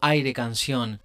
Aire Canción.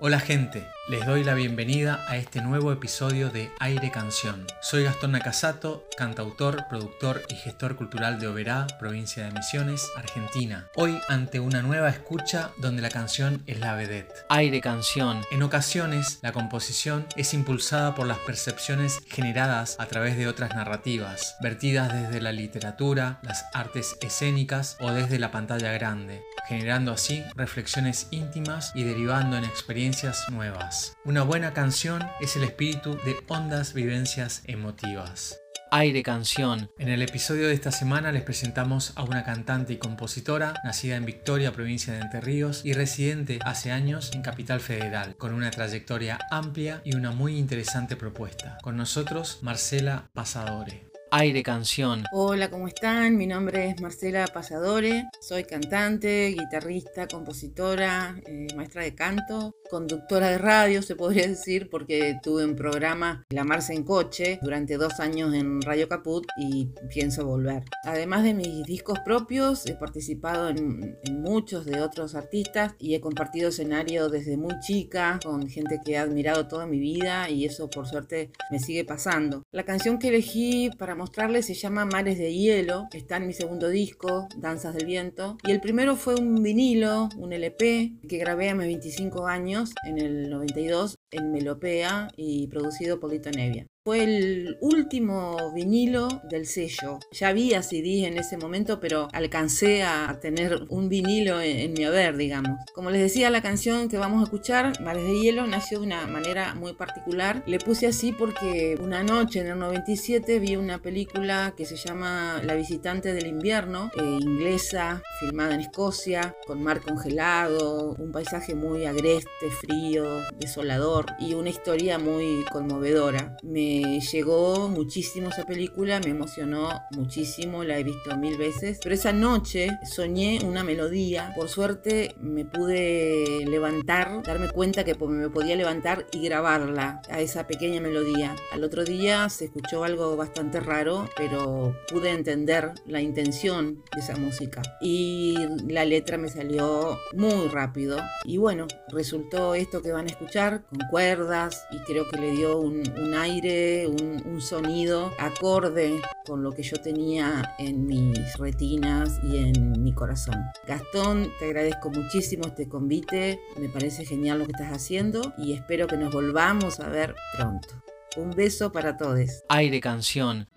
Hola gente, les doy la bienvenida a este nuevo episodio de Aire Canción. Soy Gastón Nakasato, cantautor, productor y gestor cultural de Oberá, provincia de Misiones, Argentina. Hoy ante una nueva escucha donde la canción es la vedette. Aire Canción. En ocasiones, la composición es impulsada por las percepciones generadas a través de otras narrativas, vertidas desde la literatura, las artes escénicas o desde la pantalla grande, generando así reflexiones íntimas y derivando en experiencias nuevas. Una buena canción es el espíritu de hondas vivencias emotivas. Aire Canción. En el episodio de esta semana les presentamos a una cantante y compositora nacida en Victoria, provincia de Entre Ríos y residente hace años en Capital Federal, con una trayectoria amplia y una muy interesante propuesta. Con nosotros, Marcela Pasadore. Aire Canción. Hola, ¿cómo están? Mi nombre es Marcela Pasadore, soy cantante, guitarrista, compositora, eh, maestra de canto, conductora de radio, se podría decir, porque tuve un programa La Marce en Coche durante dos años en Radio Caput y pienso volver. Además de mis discos propios, he participado en, en muchos de otros artistas y he compartido escenario desde muy chica con gente que he admirado toda mi vida y eso por suerte me sigue pasando. La canción que elegí para mostrarles se llama Mares de Hielo, está en mi segundo disco, Danzas del Viento, y el primero fue un vinilo, un LP, que grabé a mis 25 años, en el 92, en Melopea y producido por Lito Nevia. Fue el último vinilo del sello. Ya había CD en ese momento, pero alcancé a tener un vinilo en, en, mi haber, digamos. Como les decía, la canción que vamos a escuchar, Mares de Hielo, nació de una manera muy particular. Le puse así porque una noche en el 97 vi una película que se llama La visitante del invierno, eh, inglesa, filmada en Escocia, con mar congelado, un paisaje muy agreste, frío, desolador y una historia muy conmovedora. Me llegó muchísimo esa película, me emocionó muchísimo, la he visto mil veces, pero esa noche soñé una melodía, por suerte me pude levantar, darme cuenta que me podía levantar y grabarla a esa pequeña melodía. Al otro día se escuchó algo bastante raro, pero pude entender la intención de esa música y la letra me salió muy rápido y bueno, resultó esto que van a escuchar con cuerdas y creo que le dio un, un aire un, sonido acorde con lo que yo tenía en mis retinas y en mi corazón. Gastón, te agradezco muchísimo este convite, me parece genial lo que estás haciendo y espero que nos volvamos a ver pronto. Un beso para todos. Aire Canción.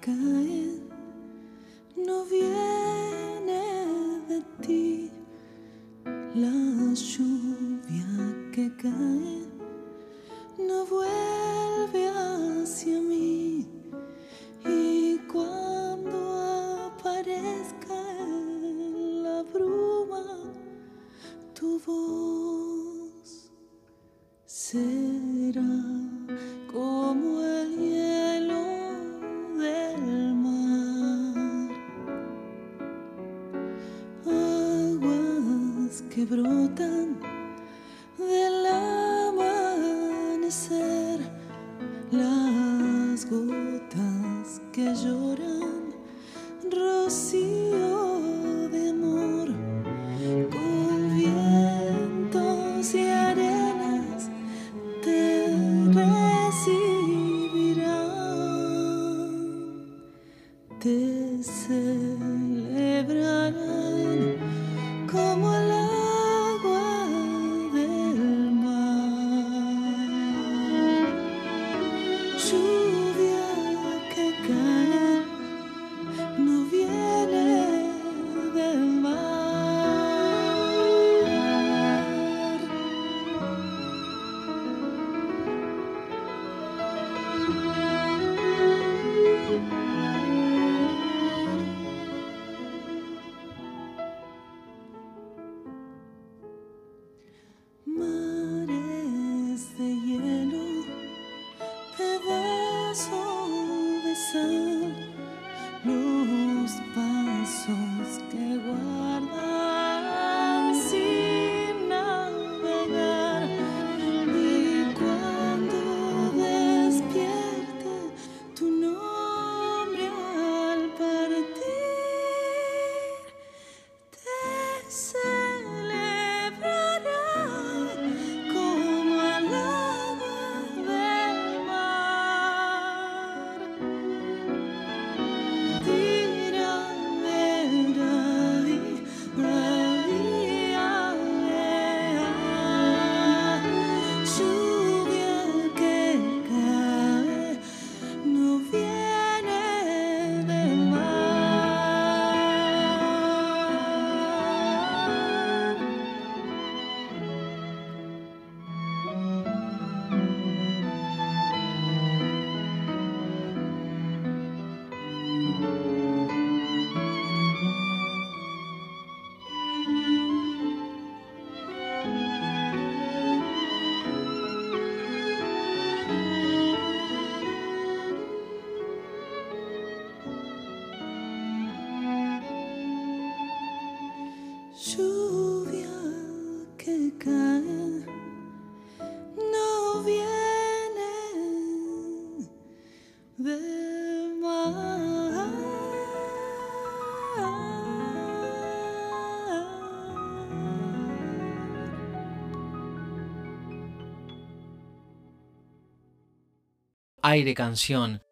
Que que brotan aire canción,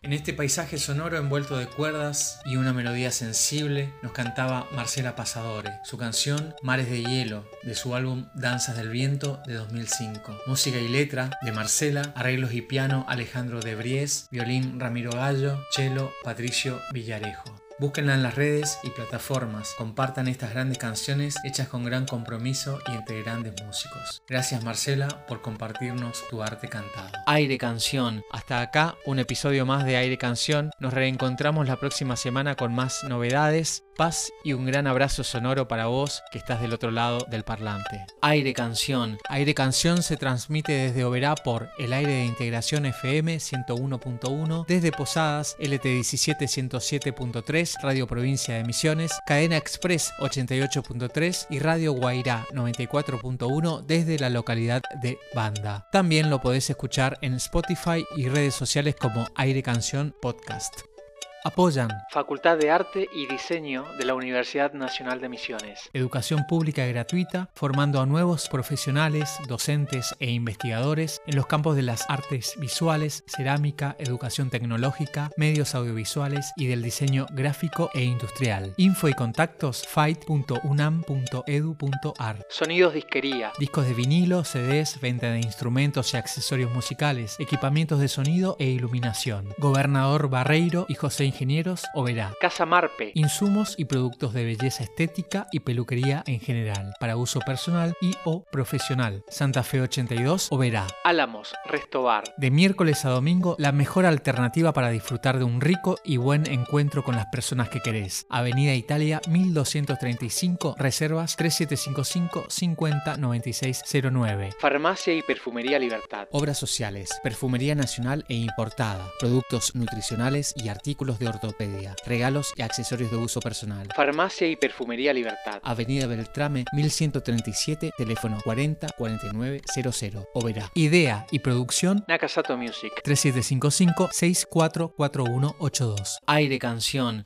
En este paisaje sonoro envuelto de cuerdas y una melodía sensible, nos cantaba Marcela Pasadore, su canción Mares de Hielo, de su álbum Danzas del Viento de 2005. Música y letra de Marcela, arreglos y piano Alejandro de Bries, violín Ramiro Gallo, cello Patricio Villarejo. Búsquenla en las redes y plataformas, compartan estas grandes canciones hechas con gran compromiso y entre grandes músicos. Gracias Marcela por compartirnos tu arte cantado. aire canción. Hasta acá un episodio más de Aire Canción. Nos reencontramos la próxima semana con más novedades, paz y un gran abrazo sonoro para vos que estás del otro lado del parlante. Aire canción, Aire Canción se transmite desde Oberá por el aire de integración FM 101.1, desde Posadas LT 17107.3, Radio Provincia de Misiones, Cadena Express 88.3 y Radio Guairá 94.1 desde la localidad de Banda. También lo podés escuchar en Spotify y redes sociales como Aire Canción Podcast. Apoyan Facultad de Arte y Diseño de la Universidad Nacional de Misiones. Educación pública y gratuita, formando a nuevos profesionales, docentes e investigadores en los campos de las artes visuales, cerámica, educación tecnológica, medios audiovisuales y del diseño gráfico e industrial. Info y contactos fight.unam.edu.ar. Sonidos disquería, discos de vinilo, CDs, venta de instrumentos y accesorios musicales, equipamientos de sonido e iluminación. Gobernador Barreiro y José Ingenieros Oberá. Casa Marpe. Insumos y productos de belleza estética y peluquería en general, para uso personal y o profesional. Santa Fe 82 Oberá. Álamos, Restobar. De miércoles a domingo, la mejor alternativa para disfrutar de un rico y buen encuentro con las personas que querés. Avenida Italia 1235, reservas 3755 50 9609. Farmacia y Perfumería Libertad. Obras sociales, perfumería nacional e importada, productos nutricionales y artículos de ortopedia, regalos y accesorios de uso personal. Farmacia y Perfumería Libertad. Avenida Beltrame 1137, teléfono 40 49 00. Oberá. Idea y producción Nakasato Music. 3755 644182. aire canción,